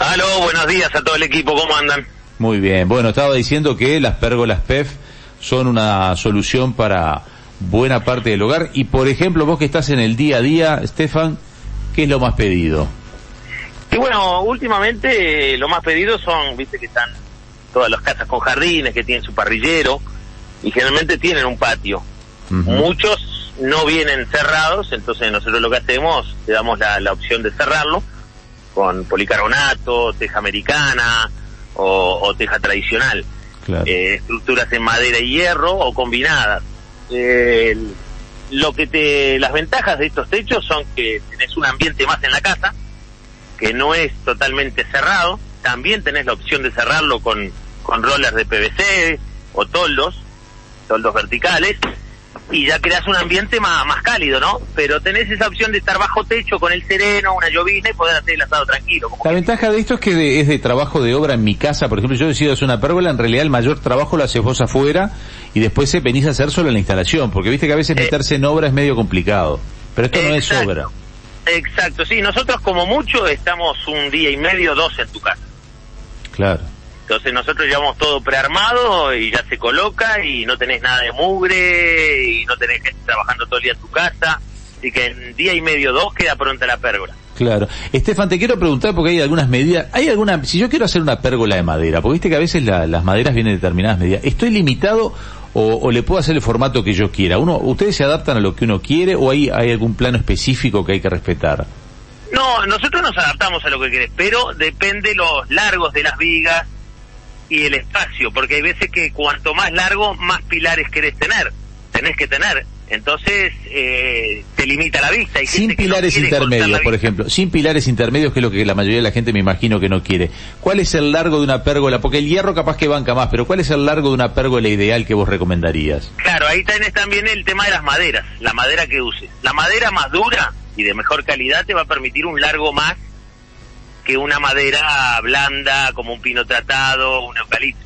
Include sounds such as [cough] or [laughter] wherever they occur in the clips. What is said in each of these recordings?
Aló, buenos días a todo el equipo, ¿cómo andan? Muy bien, bueno, estaba diciendo que las pérgolas PEF son una solución para buena parte del hogar y por ejemplo vos que estás en el día a día, Estefan, ¿qué es lo más pedido? Y bueno, últimamente eh, lo más pedido son, viste que están todas las casas con jardines, que tienen su parrillero y generalmente tienen un patio. Muchos no vienen cerrados, entonces nosotros lo que hacemos, le damos la, la opción de cerrarlo con policarbonato, teja americana o, teja tradicional. Eh, estructuras en madera y hierro o combinadas. Eh, lo que te, las ventajas de estos techos son que tenés un ambiente más en la casa, que no es totalmente cerrado. También tenés la opción de cerrarlo con, con rollers de PVC o toldos, toldos verticales y ya creas un ambiente más, más cálido, ¿no? Pero tenés esa opción de estar bajo techo con el sereno, una llovina y poder hacer el asado tranquilo. La ventaja de esto es que es de trabajo de obra en mi casa, por ejemplo, yo decido hacer una pérgola, en realidad el mayor trabajo lo haces vos afuera y después se venís a hacer solo la instalación, porque viste que a veces eh. meterse en obra es medio complicado, pero esto no es obra. Exacto, sí, nosotros como mucho estamos un día y medio, dos en tu casa. Claro. Entonces nosotros llevamos todo prearmado y ya se coloca y no tenés nada de mugre y no tenés gente trabajando todo el día en tu casa. Así que en día y medio, dos, queda pronta la pérgola. Claro. Estefan, te quiero preguntar porque hay algunas medidas. ¿Hay alguna, si yo quiero hacer una pérgola de madera, porque viste que a veces las maderas vienen determinadas medidas, ¿estoy limitado o, le puedo hacer el formato que yo quiera? Uno, ¿Ustedes se adaptan a lo que uno quiere o hay, hay algún plano específico que hay que respetar? No, nosotros nos adaptamos a lo que querés, pero depende los largos de las vigas, y el espacio, porque hay veces que cuanto más largo, más pilares querés tener, tenés que tener. Entonces, eh, te limita la vista. sin pilares intermedios, por ejemplo, sin pilares intermedios, que es lo que la mayoría de la gente me imagino que no quiere. ¿Cuál es el largo de una pérgola? Porque el hierro capaz que banca más, pero ¿cuál es el largo de una pérgola ideal que vos recomendarías? Claro, ahí tenés también el tema de las maderas, la madera que uses. La madera más dura y de mejor calidad te va a permitir un largo más que una madera blanda como un pino tratado, un eucalipto.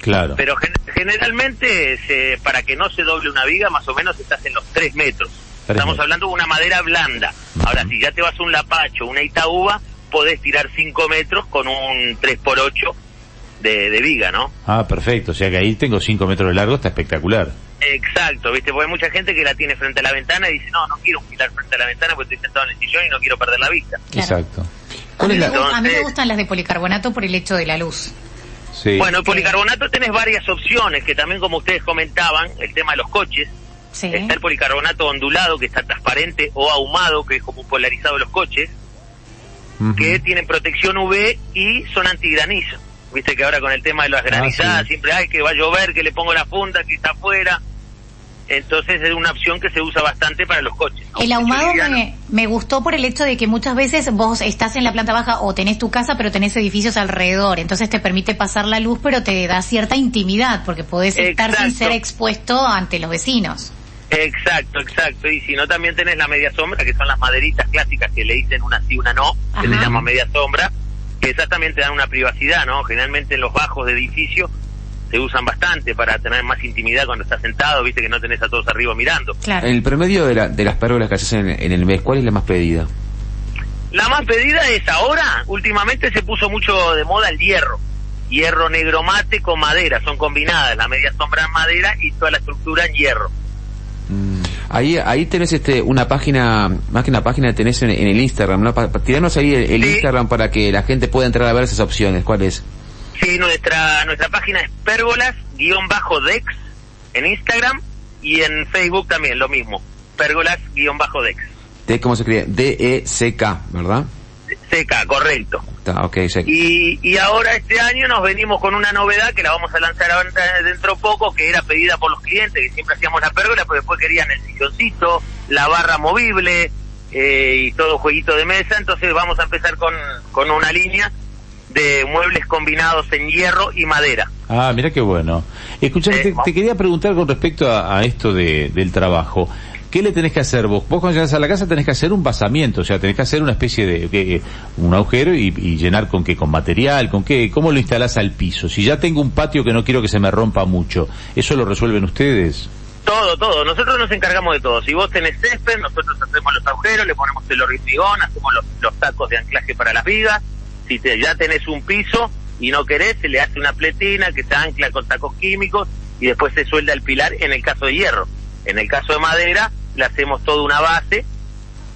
Claro. Pero generalmente, se, para que no se doble una viga, más o menos estás en los 3 metros. Estamos hablando de una madera blanda. Ahora, si ya te vas a un lapacho, una itaúba, podés tirar 5 metros con un 3x8 de, de, viga, ¿no? Ah, perfecto. O sea que ahí tengo 5 metros de largo, está espectacular. Exacto, ¿viste? Porque hay mucha gente que la tiene frente a la ventana y dice, no, no quiero un pilar frente a la ventana porque estoy sentado en el sillón y no quiero perder la vista. Exacto. A mí, me gustan las de policarbonato por el hecho de la luz. Bueno, el policarbonato tenés varias opciones, que también como ustedes comentaban, el tema de los coches, está el policarbonato ondulado, que está transparente, o ahumado, que es como polarizado de los coches, que tienen protección UV y son antigranizo. Viste que ahora con el tema de las ah, granizadas siempre hay que va a llover, que le pongo la funda, que está afuera entonces es una opción que se usa bastante para los coches. El ahumado me, gustó por el hecho de que muchas veces vos estás en la planta baja o tenés tu casa pero tenés edificios alrededor, entonces te permite pasar la luz pero te da cierta intimidad porque podés estar sin ser expuesto ante los vecinos. Exacto, exacto. Y si no, también tenés la media sombra, que son las maderitas clásicas que le dicen una sí, una no, que le llama media sombra, que esas también te dan una privacidad, ¿no? Generalmente en los bajos de edificios se usan bastante para tener más intimidad cuando estás sentado, viste que no tenés a todos arriba mirando. Claro. El promedio de, la, de las pérgolas que haces en, el mes, ¿cuál es la más pedida? La más pedida es ahora, últimamente se puso mucho de moda el hierro. Hierro negro mate con madera, son combinadas, la media sombra en madera y toda la estructura en hierro. Mm. Ahí, ahí tenés este, una página, más que una página tenés en, el Instagram, ¿no? tiranos ahí el, Instagram para que la gente pueda entrar a ver esas opciones, ¿cuál es? Sí, nuestra, nuestra página es pérgolas-dex en Instagram y en Facebook también lo mismo, pérgolas-dex. ¿De cómo se escribe? D-E-C-K, ¿verdad? C-K, correcto. Está, ok, y, y ahora este año nos venimos con una novedad que la vamos a lanzar dentro poco, que era pedida por los clientes, que siempre hacíamos la pérgola, pero después querían el silloncito, la barra movible eh, y todo jueguito de mesa, entonces vamos a empezar con, con una línea de muebles combinados en hierro y madera. Ah, mira qué bueno. Escucha, te, quería preguntar con respecto a, esto de, del trabajo. ¿Qué le tenés que hacer vos? Vos cuando llegas a la casa tenés que hacer un basamiento, o sea, tenés que hacer una especie de, un agujero y, llenar con qué, con material, con qué, cómo lo instalás al piso. Si ya tengo un patio que no quiero que se me rompa mucho, ¿eso lo resuelven ustedes? Todo, todo. Nosotros nos encargamos de todo. Si vos tenés césped, nosotros hacemos los agujeros, le ponemos el hormigón, hacemos los, los tacos de anclaje para las vigas, Si te, ya tenés un piso y no querés, se le hace una pletina que se ancla con tacos químicos y después se suelda el pilar en el caso de hierro. En el caso de madera, le hacemos toda una base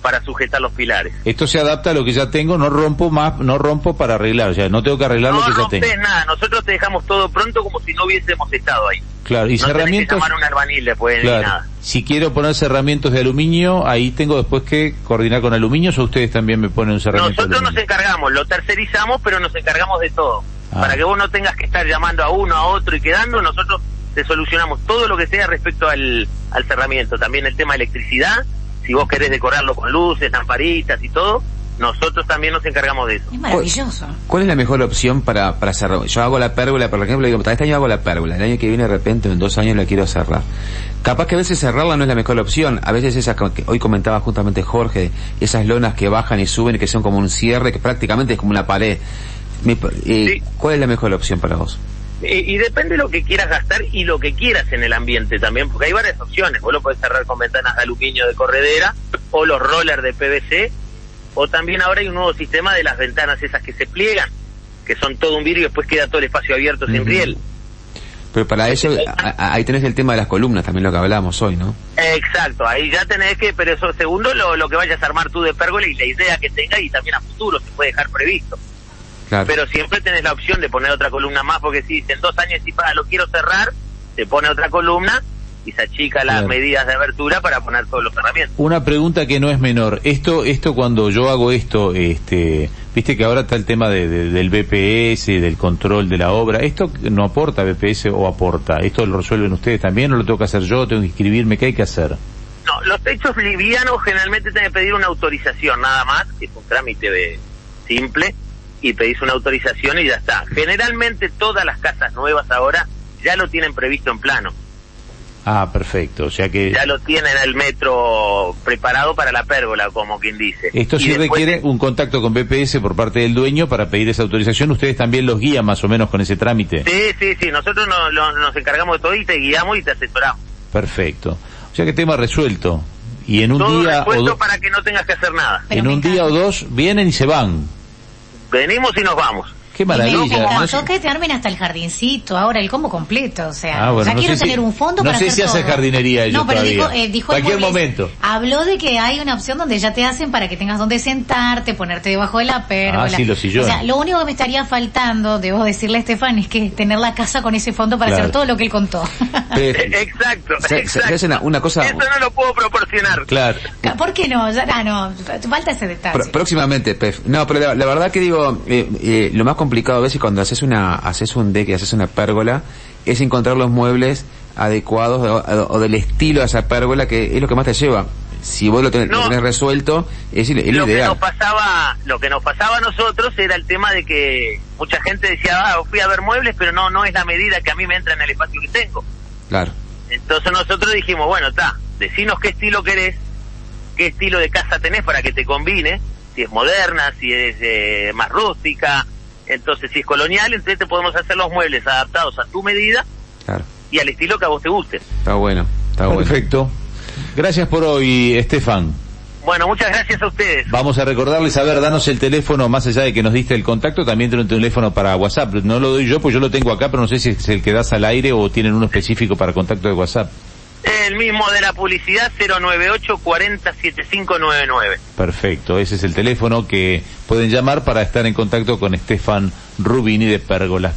para sujetar los pilares. Esto se adapta a lo que ya tengo, no rompo más, no rompo para arreglar, o sea, no tengo que arreglar lo que ya tengo. No nada, nosotros te dejamos todo pronto como si no hubiésemos estado ahí. Claro, y no cerramientos. Que llamar un albanil después claro. nada. Si quiero poner cerramientos de aluminio, ahí tengo después que coordinar con aluminio o ustedes también me ponen un cerramiento. Nosotros nos encargamos, lo tercerizamos, pero nos encargamos de todo. Ah. Para que vos no tengas que estar llamando a uno, a otro y quedando, nosotros te solucionamos todo lo que sea respecto al, al cerramiento. También el tema de electricidad, si vos querés decorarlo con luces, lamparitas y todo, nosotros también nos encargamos de eso. Es maravilloso. ¿Cuál es la mejor opción para, para cerrar? Yo hago la pérgola, por ejemplo, digo, este año hago la pérgola, el año que viene de repente, en dos años la quiero cerrar. Capaz que a veces cerrarla no es la mejor opción, a veces esas que hoy comentaba justamente Jorge, esas lonas que bajan y suben y que son como un cierre, que prácticamente es como una pared. Eh, ¿Cuál es la mejor opción para vos? Y, y, depende de lo que quieras gastar y lo que quieras en el ambiente también, porque hay varias opciones. Vos lo podés cerrar con ventanas de aluminio de corredera o los rollers de PVC, o también ahora hay un nuevo sistema de las ventanas esas que se pliegan, que son todo un vidrio y después queda todo el espacio abierto sin riel. Pero para eso, ahí tenés el tema de las columnas, también lo que hablábamos hoy, ¿no? Exacto, ahí ya tenés que, pero eso segundo lo, lo que vayas a armar tú de pérgola y la idea que tenga y también a futuro se puede dejar previsto. Pero siempre tenés la opción de poner otra columna más, porque si en dos años si para lo quiero cerrar, se pone otra columna y se achica las medidas de abertura para poner todos los herramientas. Una pregunta que no es menor. Esto, esto cuando yo hago esto, este, viste que ahora está el tema de, del BPS, del control de la obra. ¿Esto no aporta BPS o aporta? ¿Esto lo resuelven ustedes también o lo tengo que hacer yo? ¿Tengo que inscribirme? ¿Qué hay que hacer? No, los techos livianos generalmente tienen que pedir una autorización nada más, que es un trámite simple y pedís una autorización y ya está. Generalmente todas las casas nuevas ahora ya lo tienen previsto en plano. Ah, perfecto. O sea que ya lo tienen el metro preparado para la pérgola, como quien dice. Esto sí requiere un contacto con BPS por parte del dueño para pedir esa autorización. Ustedes también los guían más o menos con ese trámite. Sí, sí, sí. Nosotros nos encargamos de todo y te guiamos y te asesoramos. Perfecto. O sea que tema resuelto. Y en un día o para que no tengas que hacer nada. en un día o dos vienen y se van venimos y nos vamos. Qué maravilla. Me encantó que te armen hasta el jardincito, ahora el combo completo, o sea, ah, ya quiero tener un fondo para No sé si hace jardinería ellos No, pero dijo, eh, dijo Cualquier momento. Habló de que hay una opción donde ya te hacen para que tengas donde sentarte, ponerte debajo de la perla. Ah, sí, los sillones. O sea, lo único que me estaría faltando, debo decirle a Estefan, es que tener la casa con ese fondo para hacer todo lo que él contó. [laughs] exacto, exacto. una, cosa... Eso no lo puedo proporcionar. Claro. ¿Por qué no? Ya, ah, no, falta ese detalle. próximamente, Pef. No, pero la, verdad que digo, eh, eh, lo más complicado a veces cuando haces una, haces un deck y haces una pérgola, es encontrar los muebles adecuados o, del estilo de esa pérgola que es lo que más te lleva. Si vos lo tenés, resuelto, es el, lo Que nos pasaba, lo que nos pasaba a nosotros era el tema de que mucha gente decía, ah, fui a ver muebles, pero no, no es la medida que a mí me entra en el espacio que tengo. Claro. Entonces nosotros dijimos, bueno, está, decinos qué estilo querés, qué estilo de casa tenés para que te combine, si es moderna, si es eh, más rústica, entonces, si es colonial, entonces te podemos hacer los muebles adaptados a tu medida y al estilo que a vos te guste. Está bueno, está bueno. Perfecto. Gracias por hoy, Estefan. Bueno, muchas gracias a ustedes. Vamos a recordarles, a ver, danos el teléfono, más allá de que nos diste el contacto, también tiene un teléfono para WhatsApp. No lo doy yo, pues yo lo tengo acá, pero no sé si es el que das al aire o tienen uno específico para contacto de WhatsApp. El mismo de la publicidad 098 40 Perfecto, ese es el teléfono que pueden llamar para estar en contacto con Estefan Rubini de Pérgolas